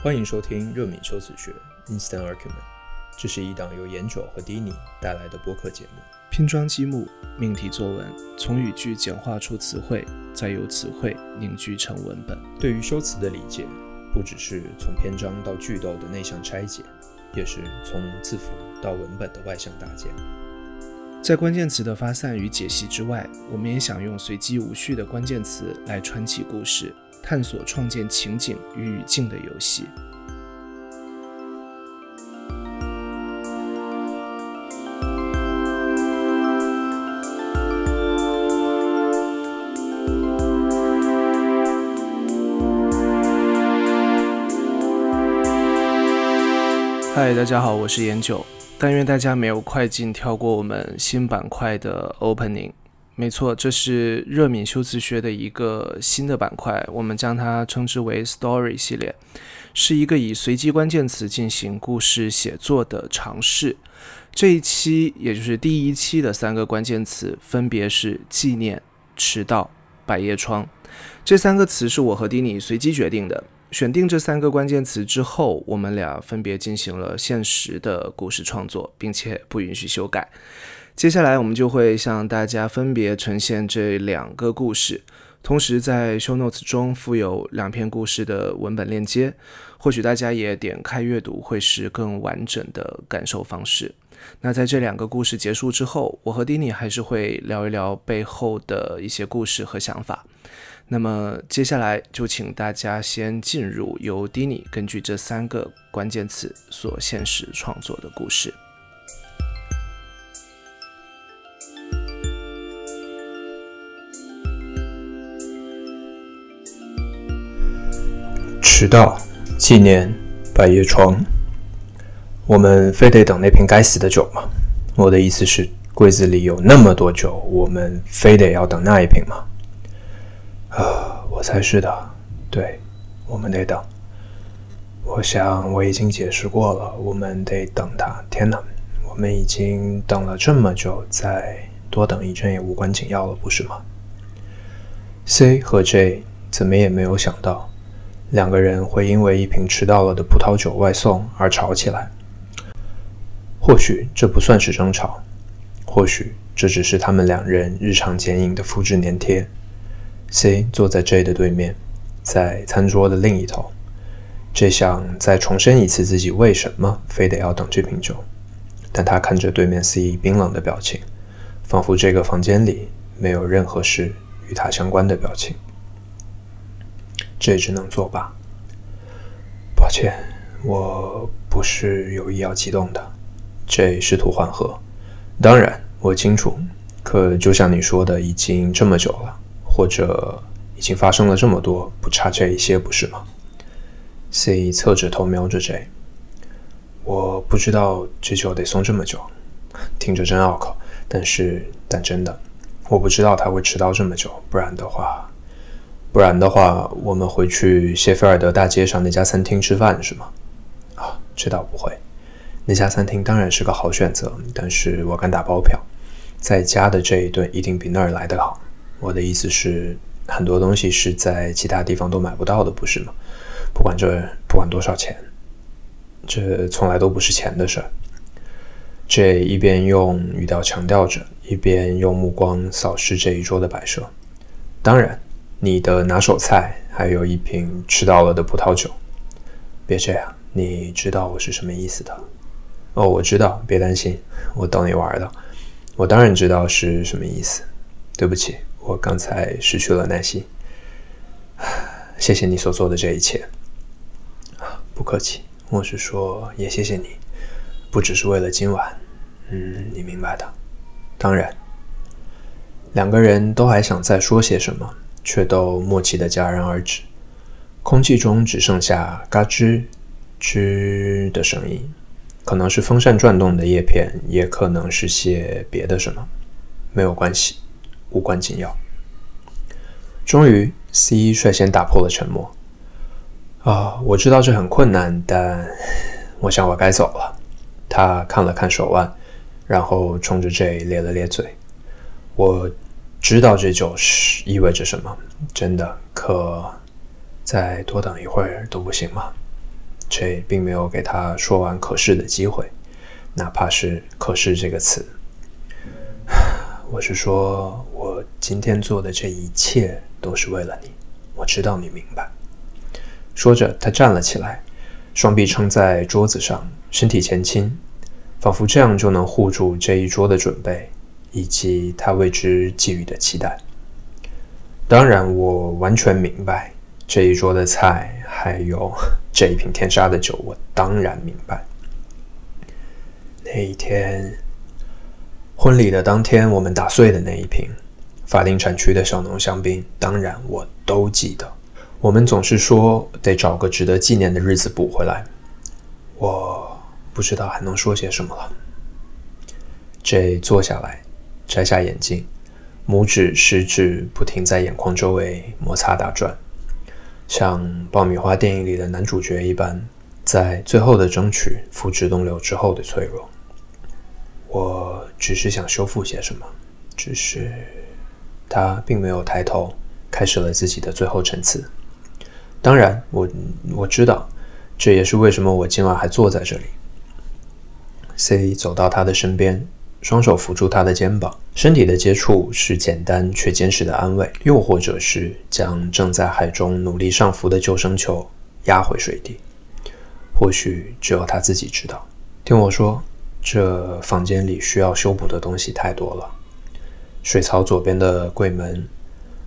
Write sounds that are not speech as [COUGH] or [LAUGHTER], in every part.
欢迎收听热敏修辞学 Instant Argument，这是一档由颜九和迪尼带来的播客节目。拼装积木，命题作文，从语句简化出词汇，再由词汇凝聚成文本。对于修辞的理解，不只是从篇章到句逗的内向拆解，也是从字符到文本的外向搭建。在关键词的发散与解析之外，我们也想用随机无序的关键词来串起故事，探索创建情景与语境的游戏。嗨，大家好，我是严九。但愿大家没有快进跳过我们新板块的 opening。没错，这是热敏修辞学的一个新的板块，我们将它称之为 story 系列，是一个以随机关键词进行故事写作的尝试。这一期也就是第一期的三个关键词分别是纪念、迟到、百叶窗。这三个词是我和迪尼随机决定的。选定这三个关键词之后，我们俩分别进行了现实的故事创作，并且不允许修改。接下来，我们就会向大家分别呈现这两个故事，同时在 show notes 中附有两篇故事的文本链接。或许大家也点开阅读，会是更完整的感受方式。那在这两个故事结束之后，我和 Dini 还是会聊一聊背后的一些故事和想法。那么接下来就请大家先进入由 Dini 根据这三个关键词所现实创作的故事。迟到，纪念，百叶窗。我们非得等那瓶该死的酒吗？我的意思是，柜子里有那么多酒，我们非得要等那一瓶吗？啊，我猜是的，对，我们得等。我想我已经解释过了，我们得等他。天哪，我们已经等了这么久，再多等一阵也无关紧要了，不是吗？C 和 J 怎么也没有想到，两个人会因为一瓶迟到了的葡萄酒外送而吵起来。或许这不算是争吵，或许这只是他们两人日常剪影的复制粘贴。C 坐在 J 的对面，在餐桌的另一头。J 想再重申一次自己为什么非得要等这瓶酒，但他看着对面 C 冰冷的表情，仿佛这个房间里没有任何事与他相关的表情。J 只能作罢。抱歉，我不是有意要激动的。J 试图缓和。当然，我清楚。可就像你说的，已经这么久了。或者已经发生了这么多，不差这一些，不是吗？C 侧着头瞄着 J，我不知道这酒得送这么久，听着真拗口。但是，但真的，我不知道他会迟到这么久。不然的话，不然的话，我们回去谢菲尔德大街上那家餐厅吃饭是吗？啊，这倒不会。那家餐厅当然是个好选择，但是我敢打包票，在家的这一顿一定比那儿来得好。我的意思是，很多东西是在其他地方都买不到的，不是吗？不管这不管多少钱，这从来都不是钱的事儿。这一边用语调强调着，一边用目光扫视这一桌的摆设。当然，你的拿手菜还有一瓶吃到了的葡萄酒。别这样，你知道我是什么意思的。哦，我知道，别担心，我逗你玩的。我当然知道是什么意思。对不起。我刚才失去了耐心，[SIGHS] 谢谢你所做的这一切。[SIGHS] 不客气，我是说，也谢谢你，不只是为了今晚，嗯，你明白的。当然，两个人都还想再说些什么，却都默契的戛然而止，空气中只剩下嘎吱吱的声音，可能是风扇转动的叶片，也可能是些别的什么，没有关系。无关紧要。终于，C 率先打破了沉默。啊，我知道这很困难，但我想我该走了。他看了看手腕，然后冲着 J 咧了咧嘴。我知道这就是意味着什么，真的。可再多等一会儿都不行吗？这并没有给他说完“可是”的机会，哪怕是“可是”这个词。我是说，我今天做的这一切都是为了你，我知道你明白。说着，他站了起来，双臂撑在桌子上，身体前倾，仿佛这样就能护住这一桌的准备，以及他为之寄予的期待。当然，我完全明白这一桌的菜，还有 [LAUGHS] 这一瓶天杀的酒，我当然明白。那一天。婚礼的当天，我们打碎的那一瓶法定产区的小农香槟，当然我都记得。我们总是说得找个值得纪念的日子补回来，我不知道还能说些什么了。这坐下来，摘下眼镜，拇指、食指不停在眼眶周围摩擦打转，像爆米花电影里的男主角一般，在最后的争取付之东流之后的脆弱。我只是想修复些什么，只是他并没有抬头，开始了自己的最后陈词。当然，我我知道，这也是为什么我今晚还坐在这里。C 走到他的身边，双手扶住他的肩膀，身体的接触是简单却坚实的安慰，又或者是将正在海中努力上浮的救生球压回水底。或许只有他自己知道。听我说。这房间里需要修补的东西太多了：水槽左边的柜门，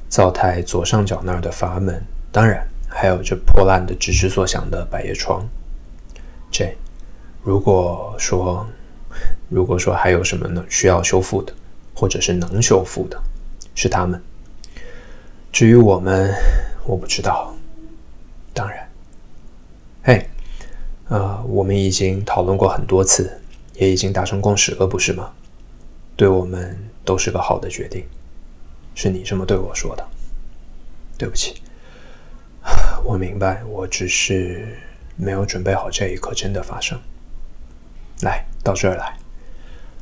灶台左上角那儿的阀门，当然还有这破烂的、吱吱作响的百叶窗。这，如果说，如果说还有什么呢需要修复的，或者是能修复的，是他们。至于我们，我不知道。当然，嘿，呃，我们已经讨论过很多次。也已经达成共识了，不是吗？对我们都是个好的决定，是你这么对我说的。对不起，[SIGHS] 我明白，我只是没有准备好这一刻真的发生。来到这儿来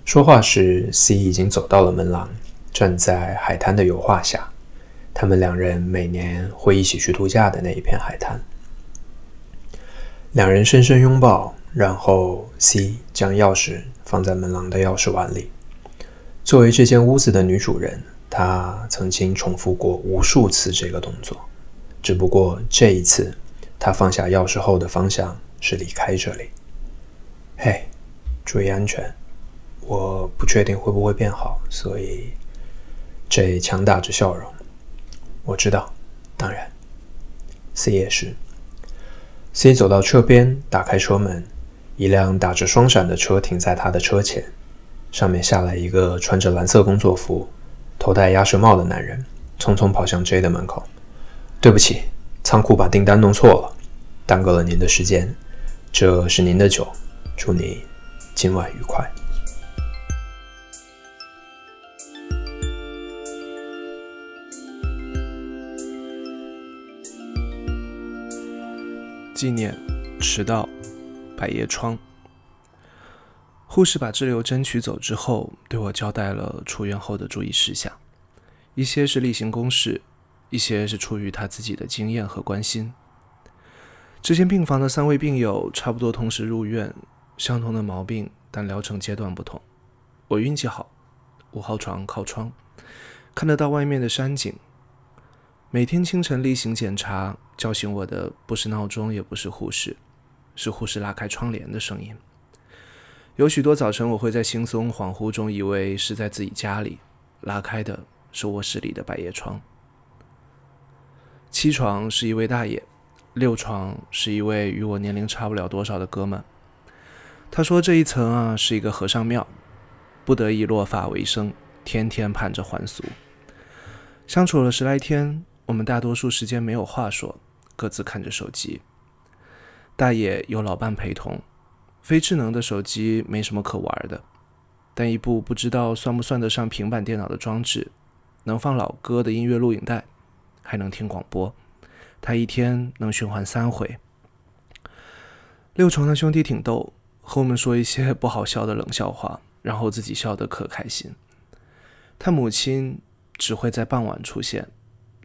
说话时，C 已经走到了门廊，站在海滩的油画下。他们两人每年会一起去度假的那一片海滩。两人深深拥抱。然后，C 将钥匙放在门廊的钥匙碗里。作为这间屋子的女主人，她曾经重复过无数次这个动作。只不过这一次，她放下钥匙后的方向是离开这里。嘿，注意安全！我不确定会不会变好，所以 J 强打着笑容。我知道，当然，C 也是。C 走到车边，打开车门。一辆打着双闪的车停在他的车前，上面下来一个穿着蓝色工作服、头戴鸭舌帽的男人，匆匆跑向 J 的门口。对不起，仓库把订单弄错了，耽搁了您的时间。这是您的酒，祝你今晚愉快。纪念，迟到。百叶窗。护士把滞留针取走之后，对我交代了出院后的注意事项，一些是例行公事，一些是出于他自己的经验和关心。这间病房的三位病友差不多同时入院，相同的毛病，但疗程阶段不同。我运气好，五号床靠窗，看得到外面的山景。每天清晨例行检查，叫醒我的不是闹钟，也不是护士。是护士拉开窗帘的声音。有许多早晨，我会在轻松恍惚中以为是在自己家里，拉开的是卧室里的百叶窗。七床是一位大爷，六床是一位与我年龄差不了多少的哥们。他说这一层啊是一个和尚庙，不得已落发为生，天天盼着还俗。相处了十来天，我们大多数时间没有话说，各自看着手机。大爷有老伴陪同，非智能的手机没什么可玩的，但一部不知道算不算得上平板电脑的装置，能放老歌的音乐录影带，还能听广播，他一天能循环三回。六床的兄弟挺逗，和我们说一些不好笑的冷笑话，然后自己笑得可开心。他母亲只会在傍晚出现，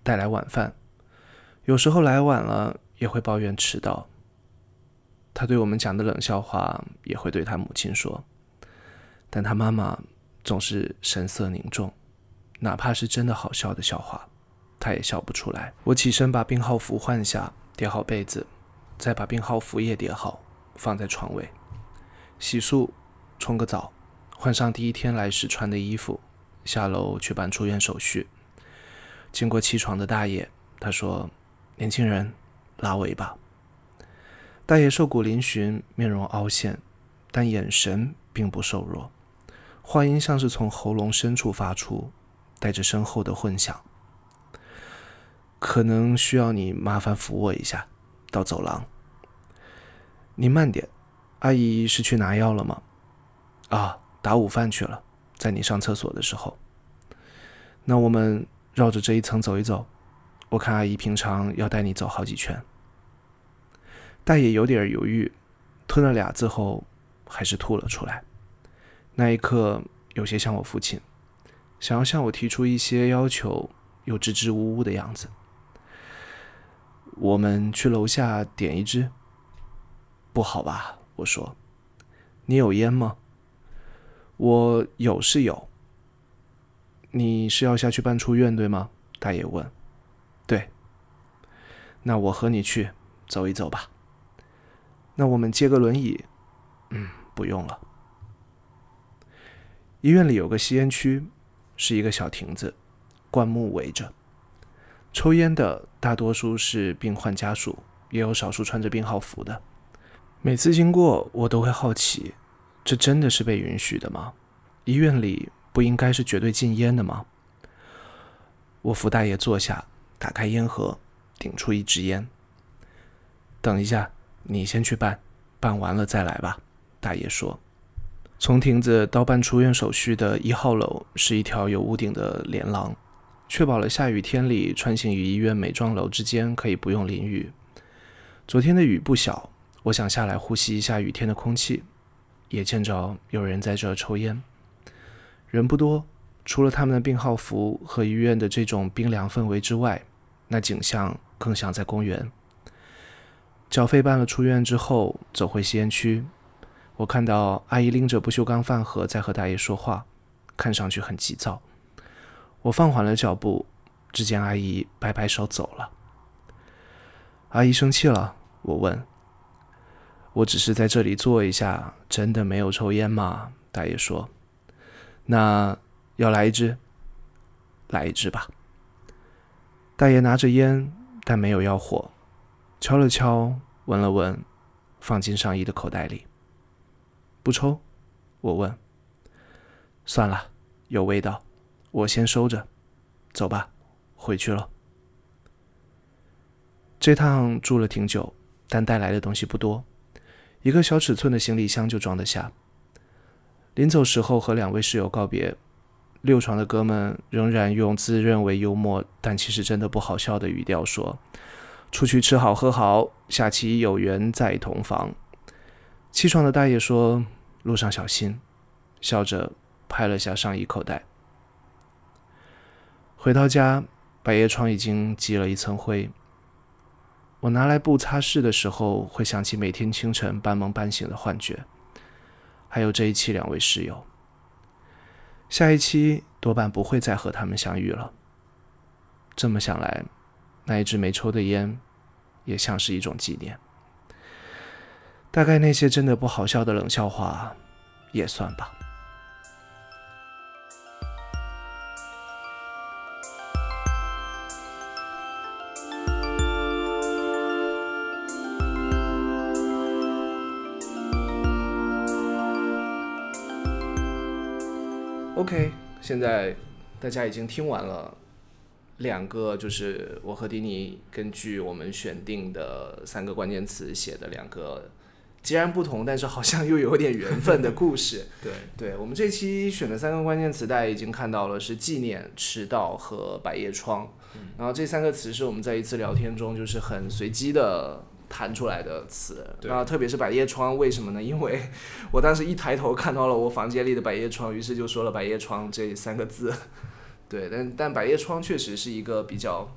带来晚饭，有时候来晚了也会抱怨迟到。他对我们讲的冷笑话也会对他母亲说，但他妈妈总是神色凝重，哪怕是真的好笑的笑话，他也笑不出来。我起身把病号服换下，叠好被子，再把病号服也叠好，放在床尾，洗漱，冲个澡，换上第一天来时穿的衣服，下楼去办出院手续。经过起床的大爷，他说：“年轻人，拉我一把。”大爷瘦骨嶙峋，面容凹陷，但眼神并不瘦弱，话音像是从喉咙深处发出，带着深厚的混响。可能需要你麻烦扶我一下，到走廊。你慢点，阿姨是去拿药了吗？啊，打午饭去了，在你上厕所的时候。那我们。绕着这一层走一走，我看阿姨平常要带你走好几圈。大爷有点犹豫，吞了俩字后，还是吐了出来。那一刻，有些像我父亲，想要向我提出一些要求，又支支吾吾的样子。我们去楼下点一支，不好吧？我说。你有烟吗？我有是有。你是要下去办出院对吗？大爷问。对。那我和你去走一走吧。那我们借个轮椅。嗯，不用了。医院里有个吸烟区，是一个小亭子，灌木围着。抽烟的大多数是病患家属，也有少数穿着病号服的。每次经过，我都会好奇，这真的是被允许的吗？医院里。不应该是绝对禁烟的吗？我扶大爷坐下，打开烟盒，顶出一支烟。等一下，你先去办，办完了再来吧。大爷说：“从亭子到办出院手续的一号楼是一条有屋顶的连廊，确保了下雨天里穿行于医院每幢楼之间可以不用淋雨。昨天的雨不小，我想下来呼吸一下雨天的空气，也见着有人在这抽烟。”人不多，除了他们的病号服和医院的这种冰凉氛围之外，那景象更像在公园。缴费办了出院之后，走回吸烟区，我看到阿姨拎着不锈钢饭盒在和大爷说话，看上去很急躁。我放缓了脚步，只见阿姨摆摆手走了。阿姨生气了？我问。我只是在这里坐一下，真的没有抽烟吗？大爷说。那要来一支，来一支吧。大爷拿着烟，但没有要火，敲了敲，闻了闻，放进上衣的口袋里。不抽？我问。算了，有味道，我先收着。走吧，回去了。这趟住了挺久，但带来的东西不多，一个小尺寸的行李箱就装得下。临走时候和两位室友告别，六床的哥们仍然用自认为幽默但其实真的不好笑的语调说：“出去吃好喝好，下期有缘再同房。”七床的大爷说：“路上小心。”笑着拍了下上衣口袋。回到家，百叶窗已经积了一层灰。我拿来布擦拭的时候，会想起每天清晨半梦半醒的幻觉。还有这一期两位室友，下一期多半不会再和他们相遇了。这么想来，那一支没抽的烟，也像是一种纪念。大概那些真的不好笑的冷笑话，也算吧。OK，现在大家已经听完了两个，就是我和迪尼根据我们选定的三个关键词写的两个截然不同，但是好像又有点缘分的故事。[LAUGHS] 对，对我们这期选的三个关键词，大家已经看到了，是纪念、迟到和百叶窗。然后这三个词是我们在一次聊天中就是很随机的。弹出来的词，然后特别是百叶窗，为什么呢？因为 [LAUGHS] 我当时一抬头看到了我房间里的百叶窗，于是就说了“百叶窗”这三个字。[LAUGHS] 对，但但百叶窗确实是一个比较，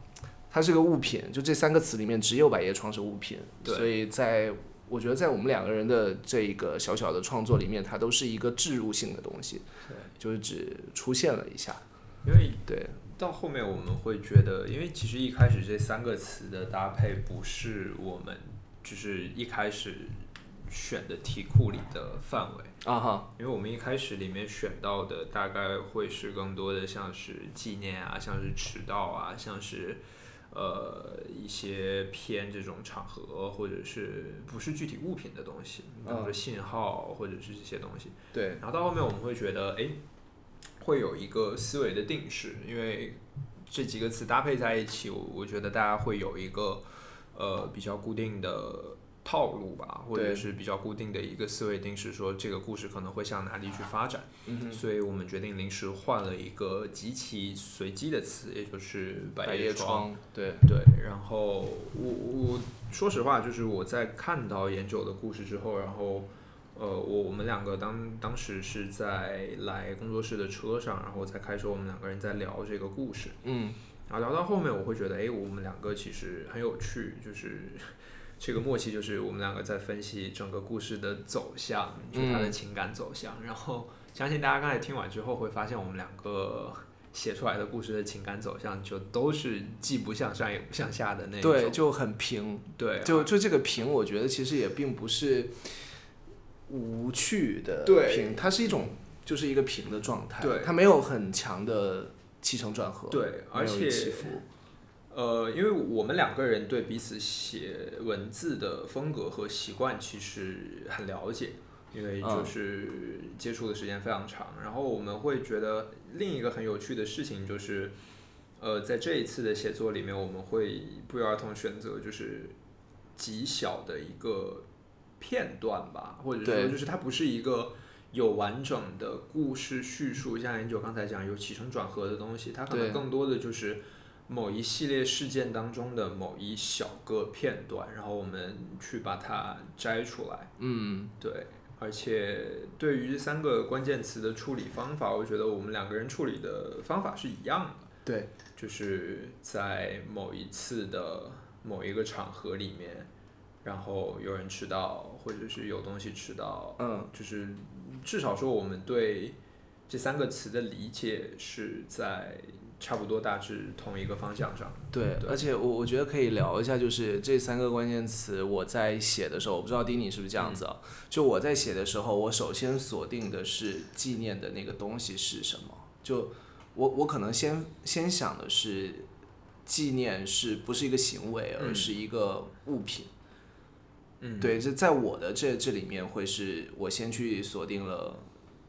它是个物品，就这三个词里面只有百叶窗是物品，所以在我觉得在我们两个人的这个小小的创作里面，它都是一个置入性的东西，对，就是只出现了一下，因为对，到后面我们会觉得，因为其实一开始这三个词的搭配不是我们就是一开始选的题库里的范围。啊哈，因为我们一开始里面选到的大概会是更多的像是纪念啊，像是迟到啊，像是呃一些偏这种场合或者是不是具体物品的东西，比如说信号或者是这些东西。对，然后到后面我们会觉得，哎，会有一个思维的定式，因为这几个词搭配在一起，我我觉得大家会有一个呃比较固定的。套路吧，或者是比较固定的一个思维定式，说这个故事可能会向哪里去发展，所以我们决定临时换了一个极其随机的词，也就是百叶窗。对对，然后我我说实话，就是我在看到研九的故事之后，然后呃，我我们两个当当时是在来工作室的车上，然后才开始我们两个人在聊这个故事。嗯，然后聊到后面，我会觉得，哎，我们两个其实很有趣，就是。这个默契就是我们两个在分析整个故事的走向，就他的情感走向。然后相信大家刚才听完之后会发现，我们两个写出来的故事的情感走向就都是既不向上也不向下的那种，对，就很平。对，就就这个平，我觉得其实也并不是无趣的平，它是一种就是一个平的状态，对，它没有很强的起承转合，对，而且起伏。呃，因为我们两个人对彼此写文字的风格和习惯其实很了解，因为就是接触的时间非常长。然后我们会觉得另一个很有趣的事情就是，呃，在这一次的写作里面，我们会不约而同选择就是极小的一个片段吧，或者说就是它不是一个有完整的故事叙述，像研究刚才讲有起承转合的东西，它可能更多的就是。某一系列事件当中的某一小个片段，然后我们去把它摘出来。嗯，对。而且对于这三个关键词的处理方法，我觉得我们两个人处理的方法是一样的。对，就是在某一次的某一个场合里面，然后有人迟到，或者是有东西迟到。嗯，就是至少说我们对这三个词的理解是在。差不多大致同一个方向上。对，而且我我觉得可以聊一下，就是这三个关键词，我在写的时候，我不知道丁宁是不是这样子啊？就我在写的时候，我首先锁定的是纪念的那个东西是什么？就我我可能先先想的是，纪念是不是一个行为，而是一个物品？嗯，对，这在我的这这里面会是我先去锁定了，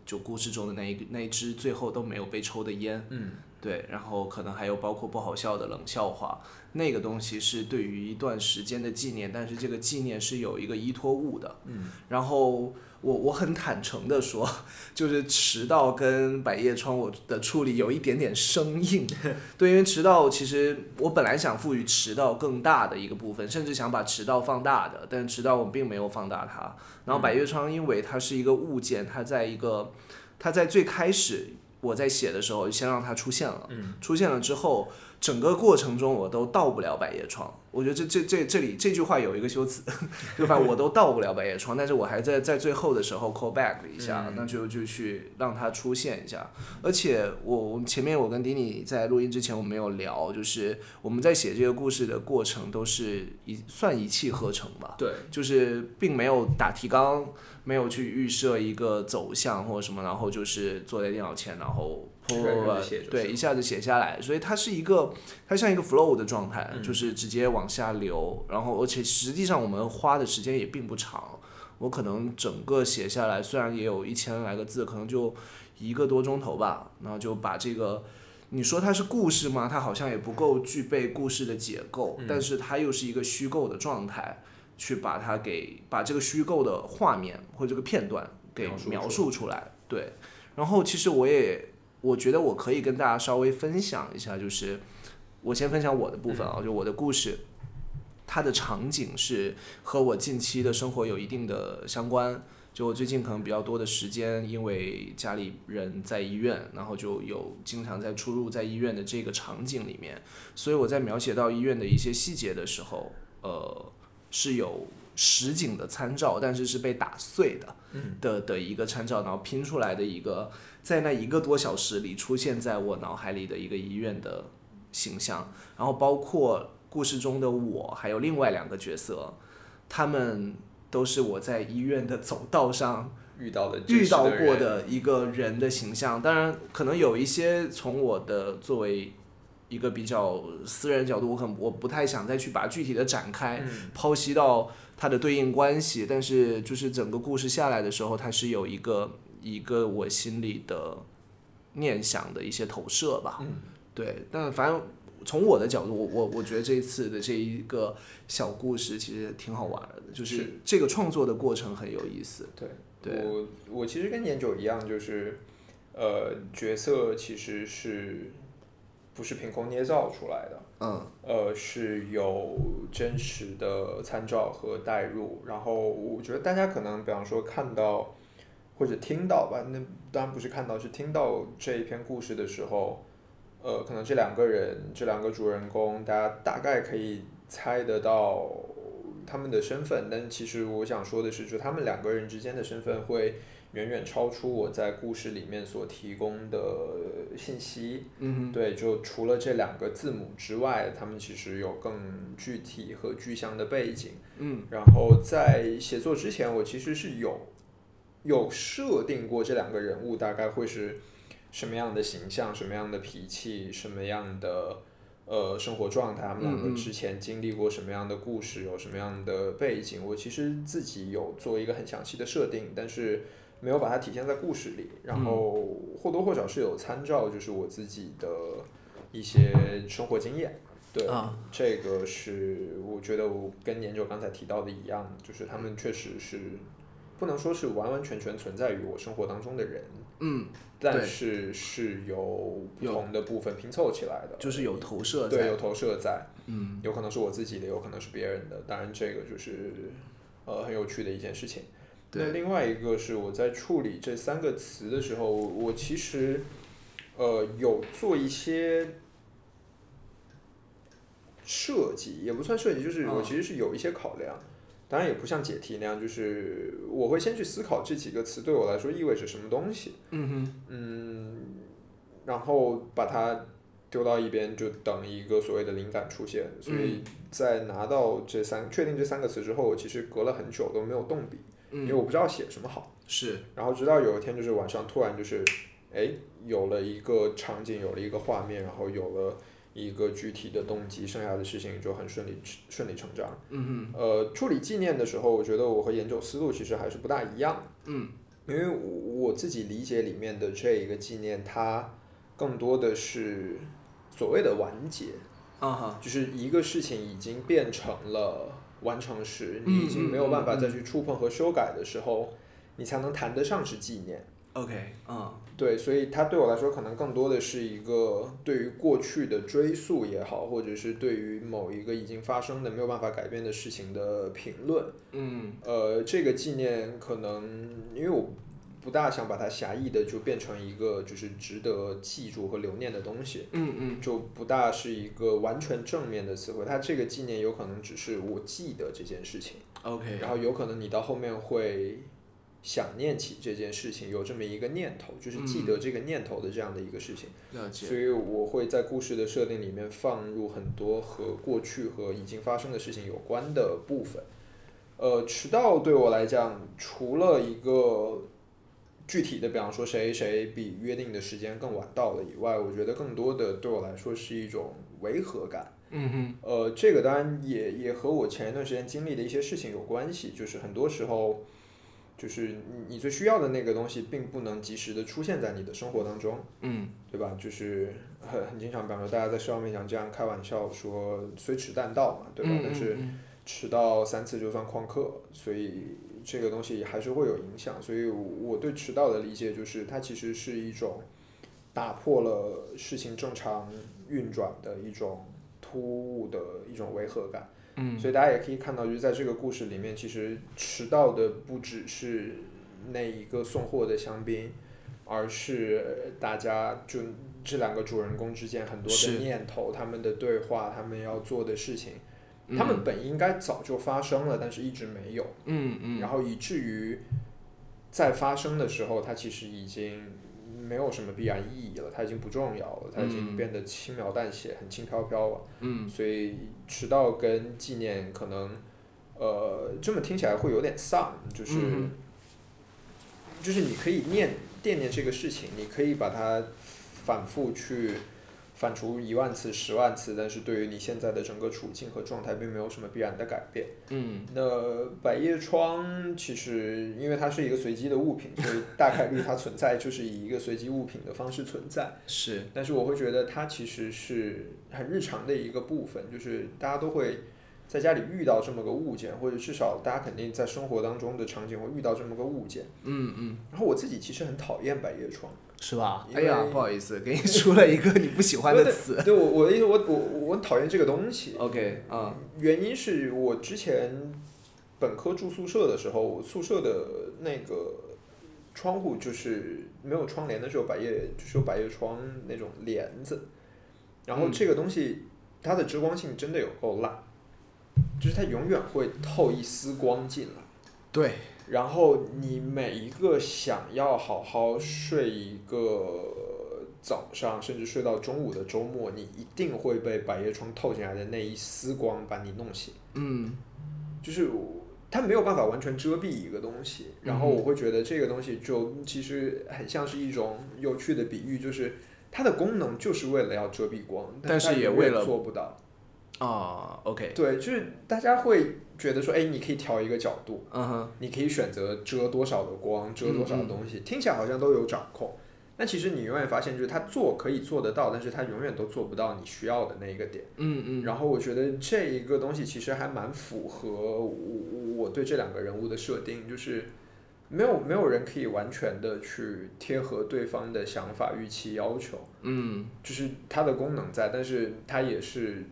就故事中的那一那一支最后都没有被抽的烟。嗯。对，然后可能还有包括不好笑的冷笑话，那个东西是对于一段时间的纪念，但是这个纪念是有一个依托物的。嗯，然后我我很坦诚的说，就是迟到跟百叶窗我的处理有一点点生硬。[LAUGHS] 对，因为迟到其实我本来想赋予迟到更大的一个部分，甚至想把迟到放大的，但迟到我并没有放大它。然后百叶窗因为它是一个物件，它在一个它在最开始。我在写的时候，先让它出现了，出现了之后，整个过程中我都到不了百叶窗。我觉得这这这这里这句话有一个修辞，[LAUGHS] 就反正？我都到不了百叶窗，但是我还在在最后的时候 call back 了一下，那就就去让它出现一下。而且我我前面我跟迪尼在录音之前我们没有聊，就是我们在写这个故事的过程都是一算一气呵成吧？对，就是并没有打提纲。没有去预设一个走向或者什么，然后就是坐在电脑前，然后对一下子写下来，所以它是一个它像一个 flow 的状态，就是直接往下流，然后而且实际上我们花的时间也并不长，我可能整个写下来虽然也有一千来个字，可能就一个多钟头吧，然后就把这个你说它是故事吗？它好像也不够具备故事的结构，但是它又是一个虚构的状态。去把它给把这个虚构的画面或者这个片段给描述出来，对。然后其实我也我觉得我可以跟大家稍微分享一下，就是我先分享我的部分啊，就我的故事，它的场景是和我近期的生活有一定的相关。就我最近可能比较多的时间，因为家里人在医院，然后就有经常在出入在医院的这个场景里面，所以我在描写到医院的一些细节的时候，呃。是有实景的参照，但是是被打碎的嗯的的一个参照，然后拼出来的一个，在那一个多小时里出现在我脑海里的一个医院的形象，然后包括故事中的我，还有另外两个角色，他们都是我在医院的走道上遇到的遇到过，的一个人的形象。当然，可能有一些从我的作为一个比较私人角度，我可能我不太想再去把具体的展开，嗯剖析到它的对应关系。但是，就是整个故事下来的时候，它是有一个一个我心里的念想的一些投射吧。嗯对，但反正从我的角度，我我我觉得这一次的这一个小故事其实挺好玩的，就是是这个创作的过程很有意思。对，对我我其实跟年九一样，就是呃，角色其实是不是凭空捏造出来的？嗯呃，是有真实的参照和代入。然后我觉得大家可能，比方说看到或者听到吧，那当然不是看到，是听到这一篇故事的时候，呃，可能这两个人，这两个主人公，大家大概可以猜得到他们的身份。但其实我想说的是，就他们两个人之间的身份会远远超出我在故事里面所提供的信息。嗯对，就除了这两个字母之外，他们其实有更具体和具象的背景。嗯然后在写作之前，我其实是有有设定过这两个人物大概会是什么样的形象、什么样的脾气、什么样的呃生活状态，他们两个之前经历过什么样的故事，有什么样的背景。我其实自己有做一个很详细的设定，但是没有把它体现在故事里。然后或多或少是有参照，就是我自己的一些生活经验。对，啊这个是我觉得我跟研究刚才提到的一样，就是他们确实是不能说是完完全全存在于我生活当中的人，嗯，但是是有不同的部分拼凑起来的，就是有投射对，在有。投射在，嗯有可能是我自己的，有可能是别人的，当然这个就是呃很有趣的一件事情。那另外一个是我在处理这三个词的时候，我其实呃有做一些设计，也不算设计，就是我嗯其实是有一些考量。当然也不像解题那样，就是我会先去思考这几个词对我来说意味着什么东西。嗯哼嗯，然后把它丢到一边，就等一个所谓的灵感出现。所以在拿到这三确定这三个词之后，我其实隔了很久都没有动笔，因为嗯，我不知道写什么好。是然后直到有一天，就是晚上突然就是，哎，有了一个场景，有了一个画面，然后有了一个具体的动机，剩下的事情就很顺理顺理成章。嗯呃，处理纪念的时候，我觉得我和研究思路其实还是不大一样。嗯因为我自己理解里面的这一个纪念，它更多的是所谓的完结，啊哈就是一个事情已经变成了完成时，嗯你已经没有办法再去触碰和修改的时候，你才能谈得上是纪念。，OK，嗯对，所以它对我来说，可能更多的是一个对于过去的追溯也好，或者是对于某一个已经发生的没有办法改变的事情的评论。嗯呃，这个纪念可能因为我不大想把它狭义的就变成一个就是值得记住和留念的东西，嗯嗯就不大是一个完全正面的词汇。它这个纪念有可能只是我记得这件事情，，OK，然后有可能你到后面会想念起这件事情，有这么一个念头，就是记得这个念头的这样的一个事情。了解，所以我会在故事的设定里面放入很多和过去和已经发生的事情有关的部分。呃，迟到对我来讲，除了一个具体的，比方说谁谁比约定的时间更晚到了以外，我觉得更多的对我来说是一种违和感。嗯哼呃，这个当然也也和我前一段时间经历的一些事情有关系，就是很多时候，就是你你最需要的那个东西，并不能及时的出现在你的生活当中。嗯对吧？就是很很经常，比方说大家在社交面讲这样开玩笑说“虽迟但到”嘛，对吧？嗯但是嗯迟到三次就算旷课，所以这个东西还是会有影响。所以我对迟到的理解就是，它其实是一种打破了事情正常运转的一种突兀的一种违和感。嗯。所以大家也可以看到，就是在这个故事里面，其实迟到的不只是那一个送货的香槟，而是大家就这两个主人公之间很多的念头、他们的对话、他们要做的事情，他们本应该早就发生了，但是一直没有，嗯嗯，然后以至于在发生的时候，它其实已经没有什么必然意义了，它已经不重要了，它已经嗯。变得轻描淡写，很轻飘飘了。嗯。所以迟到跟纪念可能，呃，这么听起来会有点丧，就是、嗯就是你可以念惦念这个事情，你可以把它反复去反刍一万次、十万次，但是对于你现在的整个处境和状态，并没有什么必然的改变。嗯那百叶窗其实因为它是一个随机的物品，所以大概率它存在就是以一个随机物品的方式存在。是，但是我会觉得它其实是很日常的一个部分，就是大家都会在家里遇到这么个物件，或者至少大家肯定在生活当中的场景会遇到这么个物件。嗯嗯，然后我自己其实很讨厌百叶窗，是吧？哎呀，不好意思，给你出了一个你不喜欢的 [LAUGHS] 词。对我我的意思，我我我很讨厌这个东西。OK，啊，原因是我之前本科住宿舍的时候，我宿舍的那个窗户就是没有窗帘的，时候百叶，就是有百叶窗那种帘子。然后嗯这个东西它的遮光性真的有够烂，就是它永远会透一丝光进来。对，然后你每一个想要好好睡一个早上，甚至睡到中午的周末，你一定会被百叶窗透进来的那一丝光把你弄醒。嗯就是它没有办法完全遮蔽一个东西，然后嗯我会觉得这个东西就其实很像是一种有趣的比喻，就是它的功能就是为了要遮蔽光，但是也为了做不到。啊，OK，对，就是大家会觉得说，哎，你可以调一个角度，嗯哼，你可以选择遮多少的光，遮多少的东西，听起来好像都有掌控。但其实你永远发现，就是他做可以做得到，但是他永远都做不到你需要的那一个点。嗯嗯，然后我觉得这一个东西其实还蛮符合我我对这两个人物的设定，就是没有没有人可以完全的去贴合对方的想法、预期、要求，嗯。就是它的功能在，但是它也是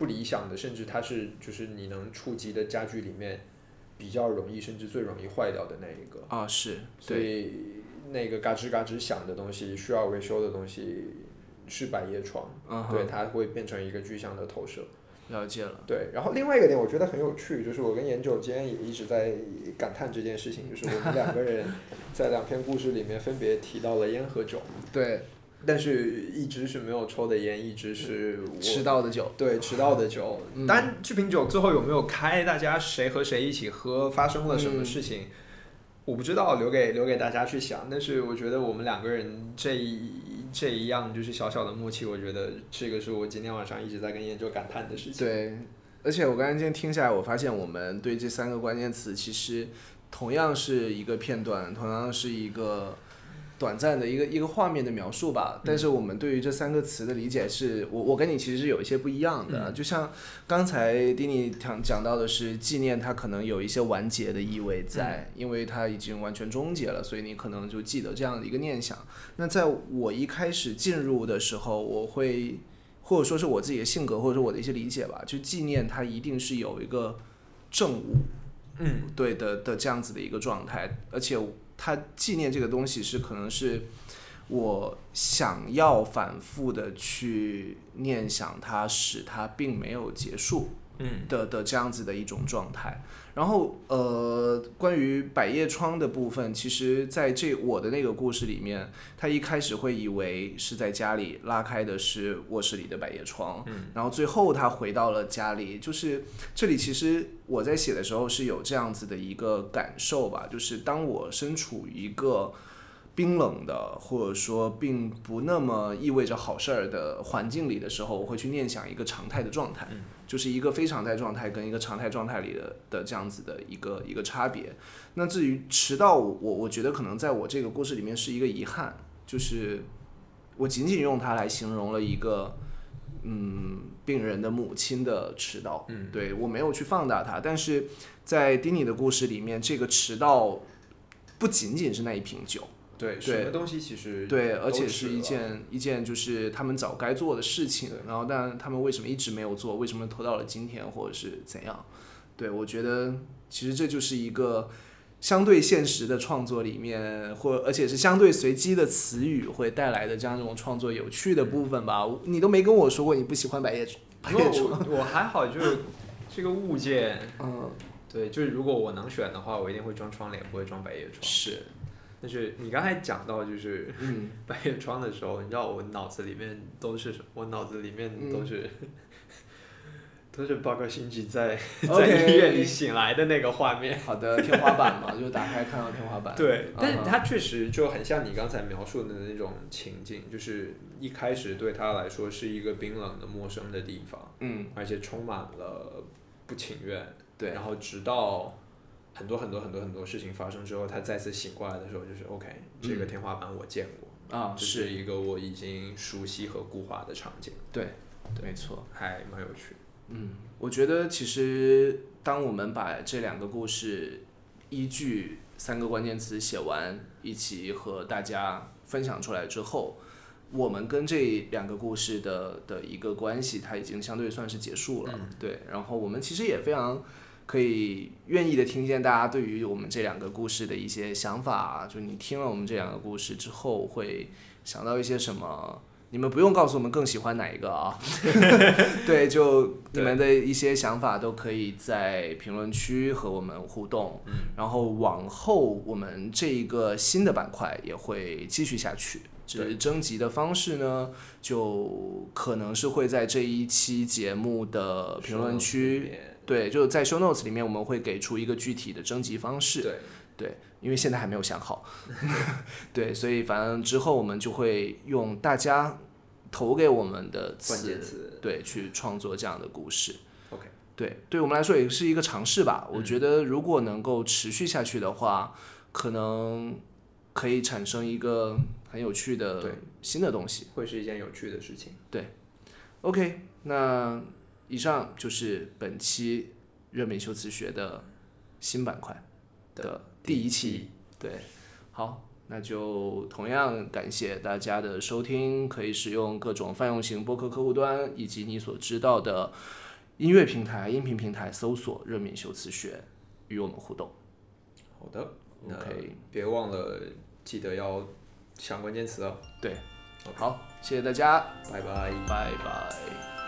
不理想的，甚至它是就是你能触及的家具里面比较容易，甚至最容易坏掉的那一个。啊是，所，以那个嘎吱嘎吱响的东西，需要维修的东西是百叶窗，嗯对，它会变成一个具象的投射。了解了，对，然后另外一个点我觉得很有趣，就是我跟研九今天也一直在感叹这件事情，就是我们两个人在两篇故事里面分别提到了烟和酒，对，但是一直是没有抽的烟，一直是我吃到的酒，对迟到的酒。嗯当然，这瓶酒最后有没有开，大家谁和谁一起喝，发生了什么嗯事情，我不知道，留给留给大家去想。但是我觉得我们两个人这一这一样就是小小的默契，我觉得这个是我今天晚上一直在跟研究感叹的事情。对，而且我刚才今天听下来，我发现我们对这三个关键词其实同样是一个片段，同样是一个短暂的一个一个画面的描述吧。但是我们对于这三个词的理解是，我我跟你其实是有一些不一样的。就像刚才丁尼讲讲到的是纪念，它可能有一些完结的意味在，因为它已经完全终结了，所以你可能就记得这样的一个念想。那在我一开始进入的时候，我会。或者说是我自己的性格，或者说我的一些理解吧，就纪念它一定是有一个正物，嗯，对的的这样子的一个状态，而且他纪念这个东西是可能是我想要反复的去念想它，使它并没有结束，嗯的的这样子的一种状态。然后呃，关于百叶窗的部分，其实在这我的那个故事里面，他一开始会以为是在家里拉开的是卧室里的百叶窗，嗯，然后最后他回到了家里，就是这里其实我在写的时候是有这样子的一个感受吧，就是当我身处一个。冰冷的，或者说并不那么意味着好事儿的环境里的时候，我会去念想一个常态的状态，嗯就是一个非常态状态跟一个常态状态里的的这样子的一个一个差别。那至于迟到，我我觉得可能在我这个故事里面是一个遗憾，就是我仅仅用它来形容了一个嗯病人的母亲的迟到，嗯对我没有去放大它，但是在丁尼的故事里面，这个迟到不仅仅是那一瓶酒。对，对什么东西其实对，而且是一件一件就是他们早该做的事情，然后但他们为什么一直没有做？为什么拖到了今天，或者是怎样？对我觉得其实这就是一个相对现实的创作里面，或而且是相对随机的词语会带来的这样一种创作有趣的部分吧。你都没跟我说过你不喜欢百叶因为我我还好，就是 [LAUGHS] 这个物件，嗯，对，就是如果我能选的话，我一定会装窗帘，不会装百叶窗。是，但是你刚才讲到就是 [LAUGHS] 嗯，百叶窗的时候，你知道我脑子里面都是什么？我脑子里面都是、都是八个星期在 [LAUGHS] 在医院里醒来的那个画面。好的，天花板嘛，就打开看到天花板。对，但是嗯哼它确实就很像你刚才描述的那种情境，就是一开始对他来说是一个冰冷的陌生的地方，嗯，而且充满了不情愿。对然后直到很多很多很多很多事情发生之后，他再次醒过来的时候，就是 OK，这个天花板我见过，啊，这是一个我已经熟悉和固化的场景，对，没错。还蛮有趣。嗯，我觉得其实当我们把这两个故事依据三个关键词写完，一起和大家分享出来之后，我们跟这两个故事的的一个关系，它已经相对算是结束了。对，然后我们其实也非常可以愿意的听见大家对于我们这两个故事的一些想法，就你听了我们这两个故事之后，会想到一些什么？你们不用告诉我们更喜欢哪一个啊，[LAUGHS] 对，就你们的一些想法都可以在评论区和我们互动。然后往后我们这一个新的板块也会继续下去，只是征集的方式呢，就可能是会在这一期节目的评论区，对，就在 show notes 里面我们会给出一个具体的征集方式。对，对，因为现在还没有想好，[LAUGHS] 对，所以反正之后我们就会用大家投给我们的关词，键词对，去创作这样的故事。OK，对，对我们来说也是一个尝试吧。嗯我觉得如果能够持续下去的话，可能可以产生一个很有趣的新的东西。会是一件有趣的事情。对 OK，那以上就是本期热敏修辞学的新板块的第一期。对，好，那就同样感谢大家的收听，可以使用各种泛用型播客客户端以及你所知道的音乐平台、音频平台搜索“热敏修辞学”与我们互动。好的 OK 别忘了记得要抢关键词哦。对，好，谢谢大家，拜拜。拜拜。